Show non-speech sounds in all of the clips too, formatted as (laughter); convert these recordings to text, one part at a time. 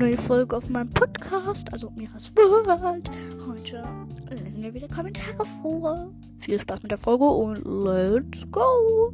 neue Folge auf meinem Podcast, also Miras World. Heute lesen wir wieder Kommentare vor. Viel Spaß mit der Folge und let's go!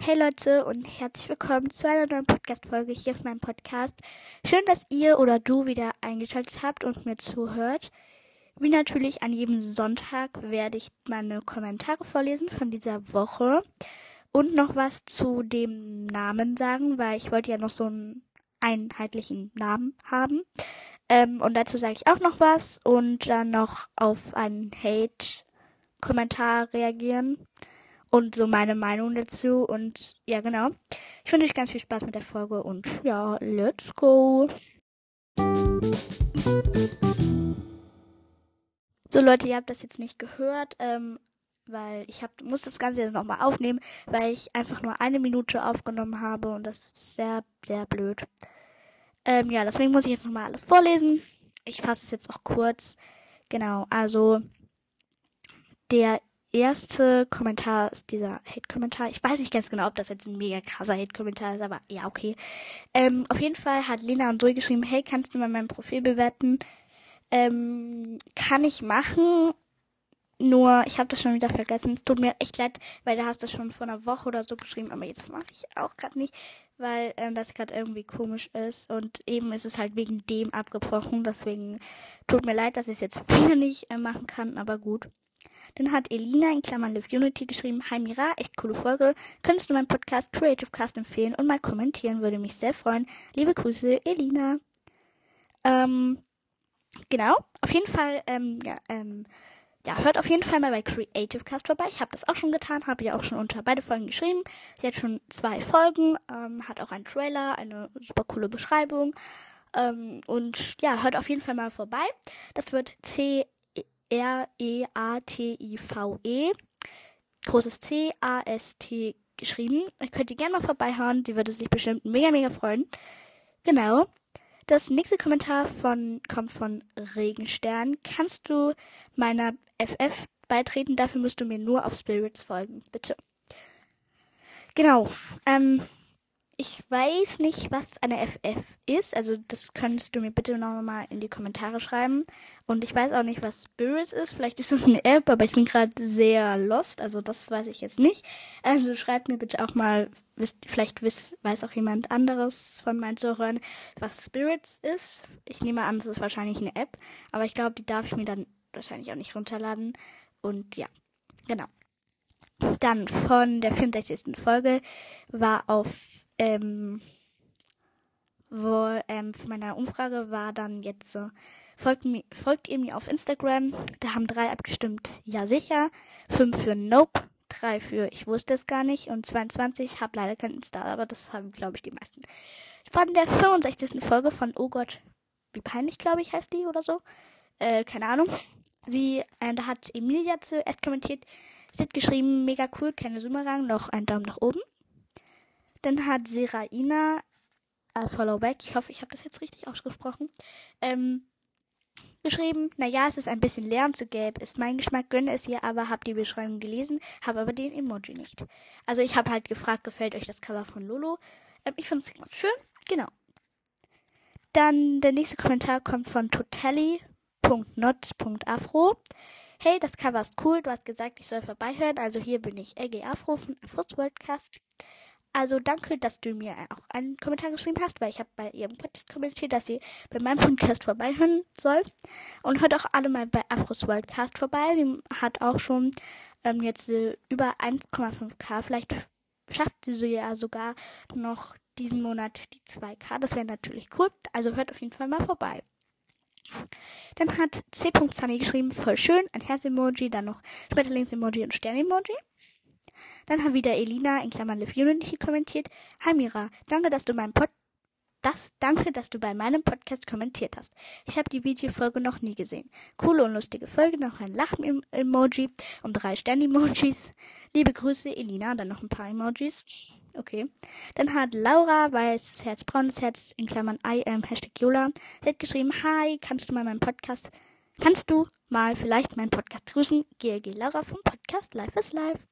Hey Leute und herzlich willkommen zu einer neuen Podcast-Folge hier auf meinem Podcast. Schön, dass ihr oder du wieder eingeschaltet habt und mir zuhört. Wie natürlich an jedem Sonntag werde ich meine Kommentare vorlesen von dieser Woche und noch was zu dem Namen sagen, weil ich wollte ja noch so einen einheitlichen Namen haben. Ähm, und dazu sage ich auch noch was und dann noch auf einen Hate-Kommentar reagieren und so meine Meinung dazu. Und ja, genau. Ich wünsche euch ganz viel Spaß mit der Folge und ja, let's go. So Leute, ihr habt das jetzt nicht gehört, ähm, weil ich hab, muss das Ganze jetzt nochmal aufnehmen, weil ich einfach nur eine Minute aufgenommen habe und das ist sehr, sehr blöd. Ähm, ja, deswegen muss ich jetzt nochmal alles vorlesen. Ich fasse es jetzt auch kurz. Genau, also der erste Kommentar ist dieser Hate-Kommentar. Ich weiß nicht ganz genau, ob das jetzt ein mega krasser Hate-Kommentar ist, aber ja, okay. Ähm, auf jeden Fall hat Lena und Zoe geschrieben, hey, kannst du mal mein Profil bewerten? Ähm, kann ich machen. Nur, ich habe das schon wieder vergessen. Es tut mir echt leid, weil du hast das schon vor einer Woche oder so geschrieben, aber jetzt mache ich auch gerade nicht, weil ähm, das gerade irgendwie komisch ist. Und eben ist es halt wegen dem abgebrochen. Deswegen tut mir leid, dass ich es jetzt wieder nicht äh, machen kann, aber gut. Dann hat Elina in Klammern Live Unity geschrieben, Hi Mira, echt coole Folge. Könntest du meinen Podcast Creative Cast empfehlen und mal kommentieren, würde mich sehr freuen. Liebe Grüße, Elina. Ähm, genau, auf jeden Fall, ähm, ja, ähm, ja, hört auf jeden Fall mal bei Creative Cast vorbei. Ich habe das auch schon getan, habe ja auch schon unter beide Folgen geschrieben. Sie hat schon zwei Folgen, ähm, hat auch einen Trailer, eine super coole Beschreibung. Ähm, und ja, hört auf jeden Fall mal vorbei. Das wird C-R-E-A-T-I-V-E. großes C-A-S-T geschrieben. Könnt ihr gerne mal vorbeihören. Sie würde sich bestimmt mega, mega freuen. Genau. Das nächste Kommentar von, kommt von Regenstern. Kannst du meiner FF beitreten? Dafür musst du mir nur auf Spirits folgen, bitte. Genau. Ähm, ich weiß nicht, was eine FF ist. Also das könntest du mir bitte noch mal in die Kommentare schreiben. Und ich weiß auch nicht, was Spirits ist. Vielleicht ist das eine App, aber ich bin gerade sehr lost. Also das weiß ich jetzt nicht. Also schreibt mir bitte auch mal, vielleicht weiß auch jemand anderes von meinen Zuhörern, was Spirits ist. Ich nehme an, es ist wahrscheinlich eine App. Aber ich glaube, die darf ich mir dann wahrscheinlich auch nicht runterladen. Und ja, genau. Dann von der 64. Folge war auf, ähm, wo, ähm, für meine Umfrage war dann jetzt so, folgt, mir, folgt ihr mir auf Instagram. Da haben drei abgestimmt, ja sicher. Fünf für Nope, drei für ich wusste es gar nicht und 22 habe leider kein Insta, aber das haben, glaube ich, die meisten. Von der 65. Folge von Oh Gott, wie peinlich, glaube ich, heißt die oder so. Äh, keine Ahnung. Sie, äh, da hat Emilia zuerst kommentiert, Sie hat geschrieben, mega cool, keine Sumerang, noch einen Daumen nach oben. Dann hat Seraina, äh, Follow Back, ich hoffe, ich habe das jetzt richtig ausgesprochen, ähm, geschrieben, naja, es ist ein bisschen leer und zu gelb, ist mein Geschmack, gönne es ihr, aber hab die Beschreibung gelesen, habe aber den Emoji nicht. Also ich habe halt gefragt, gefällt euch das Cover von Lolo? Ähm, ich finde es schön, genau. Dann der nächste Kommentar kommt von totelli.not.afro. Hey, das Cover ist cool. Du hast gesagt, ich soll vorbeihören. Also hier bin ich, LG Afro von Afros Worldcast. Also danke, dass du mir auch einen Kommentar geschrieben hast, weil ich habe bei ihrem Podcast kommentiert, dass sie bei meinem Podcast vorbeihören soll. Und hört auch alle mal bei Afros Worldcast vorbei. Sie hat auch schon ähm, jetzt äh, über 1,5k. Vielleicht schafft sie so ja sogar noch diesen Monat die 2k. Das wäre natürlich cool. Also hört auf jeden Fall mal vorbei. Dann hat C.Sunny geschrieben, voll schön, ein Herz-Emoji, dann noch Schmetterlings-Emoji und Stern-Emoji. Dann hat wieder Elina in Klammern Unity kommentiert. Hi Mira, danke, dass du meinen Pod das, danke, dass du bei meinem Podcast kommentiert hast. Ich habe die Videofolge noch nie gesehen. Coole und lustige Folge, noch ein Lachen-Emoji und drei Stern-Emojis. Liebe Grüße, Elina, dann noch ein paar Emojis. Okay. Dann hat Laura, weißes Herz, braunes Herz, in Klammern I am Hashtag Yola. Sie hat geschrieben, hi, kannst du mal meinen Podcast, kannst du mal vielleicht meinen Podcast grüßen? GLG Laura vom Podcast Life is Life.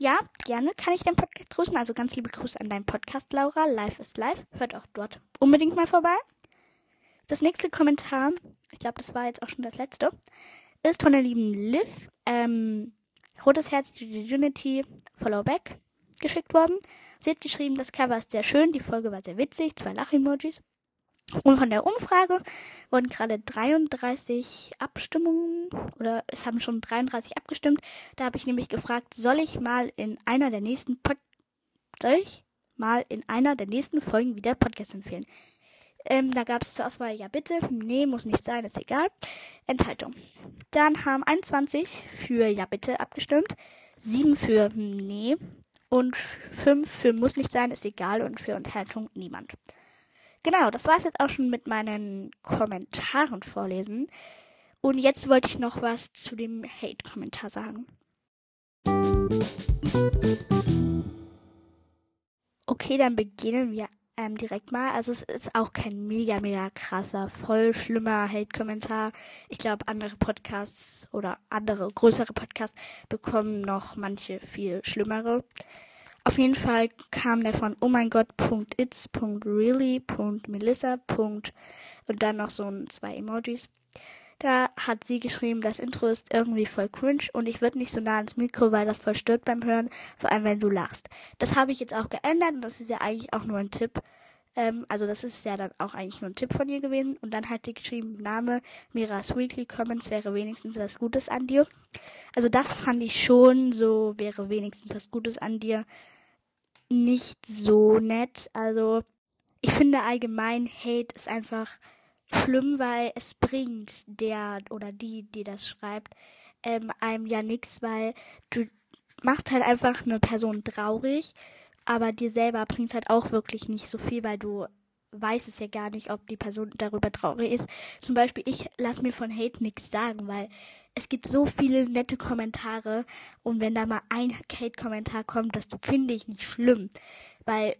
Ja, gerne kann ich deinen Podcast grüßen. Also ganz liebe Grüße an deinen Podcast, Laura. Live ist live. Hört auch dort unbedingt mal vorbei. Das nächste Kommentar, ich glaube, das war jetzt auch schon das letzte, ist von der lieben Liv. Ähm, Rotes Herz, Unity, Follow Back geschickt worden. Sie hat geschrieben, das Cover ist sehr schön, die Folge war sehr witzig, zwei Lach-Emojis. Und von der Umfrage wurden gerade 33 Abstimmungen oder es haben schon 33 abgestimmt. Da habe ich nämlich gefragt, soll ich mal in einer der nächsten Pod soll ich mal in einer der nächsten Folgen wieder Podcast empfehlen? Ähm, da gab es zur Auswahl ja bitte, nee, muss nicht sein, ist egal. Enthaltung. Dann haben 21 für ja bitte abgestimmt, 7 für nee und 5 für muss nicht sein, ist egal und für Enthaltung niemand. Genau, das war es jetzt auch schon mit meinen Kommentaren vorlesen. Und jetzt wollte ich noch was zu dem Hate-Kommentar sagen. Okay, dann beginnen wir ähm, direkt mal. Also es ist auch kein mega, mega krasser, voll schlimmer Hate-Kommentar. Ich glaube, andere Podcasts oder andere größere Podcasts bekommen noch manche viel schlimmere. Auf jeden Fall kam der von oh mein Gott, .its, .really, .melissa, und dann noch so ein, zwei Emojis. Da hat sie geschrieben, das Intro ist irgendwie voll cringe und ich würde nicht so nah ans Mikro, weil das voll stört beim Hören, vor allem wenn du lachst. Das habe ich jetzt auch geändert und das ist ja eigentlich auch nur ein Tipp. Ähm, also das ist ja dann auch eigentlich nur ein Tipp von ihr gewesen. Und dann hat die geschrieben, Name Miras Weekly Comments wäre wenigstens was Gutes an dir. Also das fand ich schon so, wäre wenigstens was Gutes an dir nicht so nett. Also ich finde allgemein Hate ist einfach schlimm, weil es bringt der oder die, die das schreibt, ähm, einem ja nichts, weil du machst halt einfach eine Person traurig, aber dir selber bringt halt auch wirklich nicht so viel, weil du weißt es ja gar nicht, ob die Person darüber traurig ist. Zum Beispiel, ich lasse mir von Hate nichts sagen, weil es gibt so viele nette Kommentare und wenn da mal ein Hate-Kommentar kommt, das finde ich nicht schlimm, weil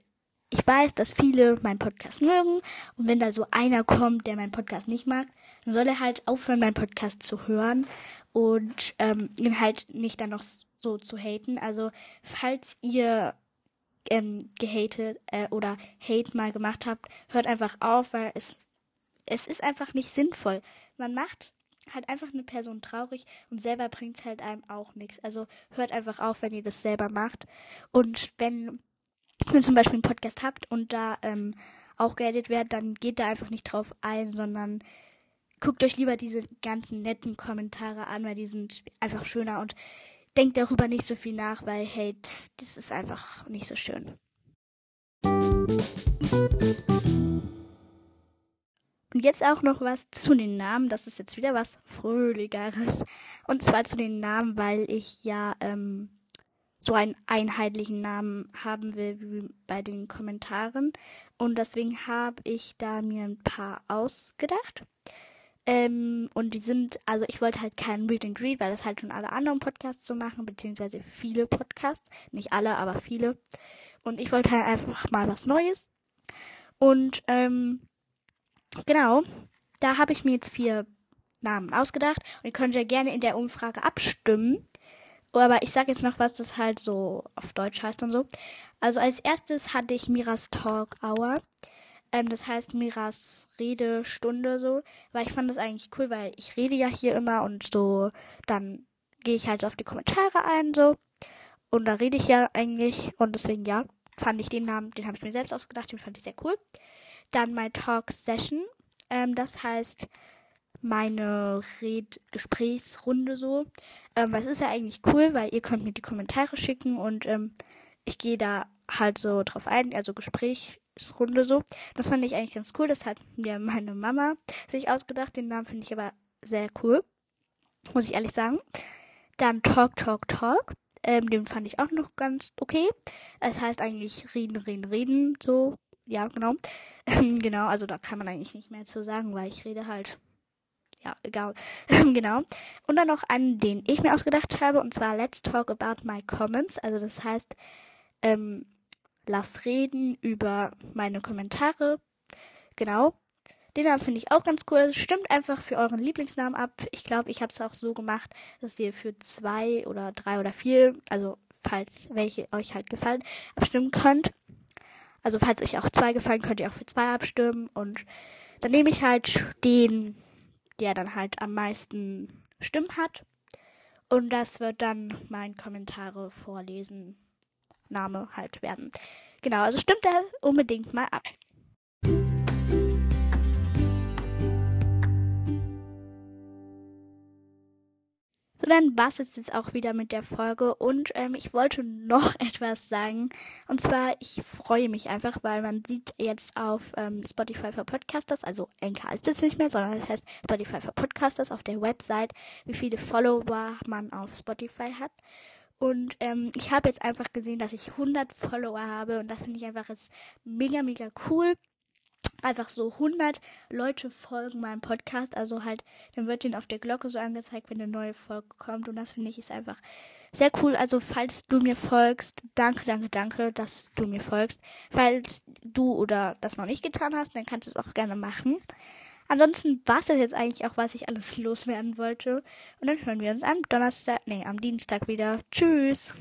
ich weiß, dass viele meinen Podcast mögen und wenn da so einer kommt, der meinen Podcast nicht mag, dann soll er halt aufhören, meinen Podcast zu hören und ähm, ihn halt nicht dann noch so zu haten. Also falls ihr ähm, gehatet äh, oder Hate mal gemacht habt, hört einfach auf, weil es es ist einfach nicht sinnvoll. Man macht halt einfach eine Person traurig und selber bringt es halt einem auch nichts. Also hört einfach auf, wenn ihr das selber macht. Und wenn ihr zum Beispiel einen Podcast habt und da ähm, auch geedit werdet, dann geht da einfach nicht drauf ein, sondern guckt euch lieber diese ganzen netten Kommentare an, weil die sind einfach schöner und denkt darüber nicht so viel nach, weil Hate, das ist einfach nicht so schön. Und jetzt auch noch was zu den Namen. Das ist jetzt wieder was Fröhlicheres. Und zwar zu den Namen, weil ich ja ähm, so einen einheitlichen Namen haben will wie bei den Kommentaren. Und deswegen habe ich da mir ein paar ausgedacht. Ähm, und die sind, also ich wollte halt keinen Read and Greet, weil das halt schon alle anderen Podcasts so machen, beziehungsweise viele Podcasts. Nicht alle, aber viele. Und ich wollte halt einfach mal was Neues. Und ähm, Genau. Da habe ich mir jetzt vier Namen ausgedacht und ihr könnt ja gerne in der Umfrage abstimmen. Aber ich sage jetzt noch was, das halt so auf Deutsch heißt und so. Also als erstes hatte ich Miras Talk Hour. Ähm, das heißt Miras Redestunde so. Weil ich fand das eigentlich cool, weil ich rede ja hier immer und so. Dann gehe ich halt auf die Kommentare ein so. Und da rede ich ja eigentlich. Und deswegen ja, fand ich den Namen, den habe ich mir selbst ausgedacht, den fand ich sehr cool. Dann mein Talk Session. Ähm, das heißt meine Red Gesprächsrunde so. Ähm, das ist ja eigentlich cool, weil ihr könnt mir die Kommentare schicken und ähm, ich gehe da halt so drauf ein, also Gesprächsrunde so. Das fand ich eigentlich ganz cool. Das hat mir meine Mama sich ausgedacht. Den Namen finde ich aber sehr cool. Muss ich ehrlich sagen. Dann Talk, Talk, Talk. Ähm, den fand ich auch noch ganz okay. Es heißt eigentlich reden, reden, reden, so ja, genau. (laughs) genau, also da kann man eigentlich nicht mehr zu sagen, weil ich rede halt. Ja, egal. (laughs) genau. Und dann noch einen, den ich mir ausgedacht habe, und zwar Let's Talk About My Comments. Also das heißt, ähm, lass reden über meine Kommentare. Genau. Den Namen finde ich auch ganz cool. Stimmt einfach für euren Lieblingsnamen ab. Ich glaube, ich habe es auch so gemacht, dass ihr für zwei oder drei oder vier, also falls welche euch halt gefallen, abstimmen könnt. Also falls euch auch zwei gefallen, könnt ihr auch für zwei abstimmen. Und dann nehme ich halt den, der dann halt am meisten Stimmen hat. Und das wird dann mein Kommentare vorlesen Name halt werden. Genau, also stimmt da unbedingt mal ab. So, dann war es jetzt auch wieder mit der Folge und ähm, ich wollte noch (laughs) etwas sagen. Und zwar, ich freue mich einfach, weil man sieht jetzt auf ähm, Spotify for Podcasters, also Anchor ist es nicht mehr, sondern es heißt Spotify for Podcasters auf der Website, wie viele Follower man auf Spotify hat. Und ähm, ich habe jetzt einfach gesehen, dass ich 100 Follower habe und das finde ich einfach ist mega, mega cool einfach so 100 Leute folgen meinem Podcast. Also halt, dann wird ihnen auf der Glocke so angezeigt, wenn eine neue Folge kommt. Und das finde ich ist einfach sehr cool. Also falls du mir folgst, danke, danke, danke, dass du mir folgst. Falls du oder das noch nicht getan hast, dann kannst du es auch gerne machen. Ansonsten war es das jetzt eigentlich auch, was ich alles loswerden wollte. Und dann hören wir uns am Donnerstag, nee, am Dienstag wieder. Tschüss.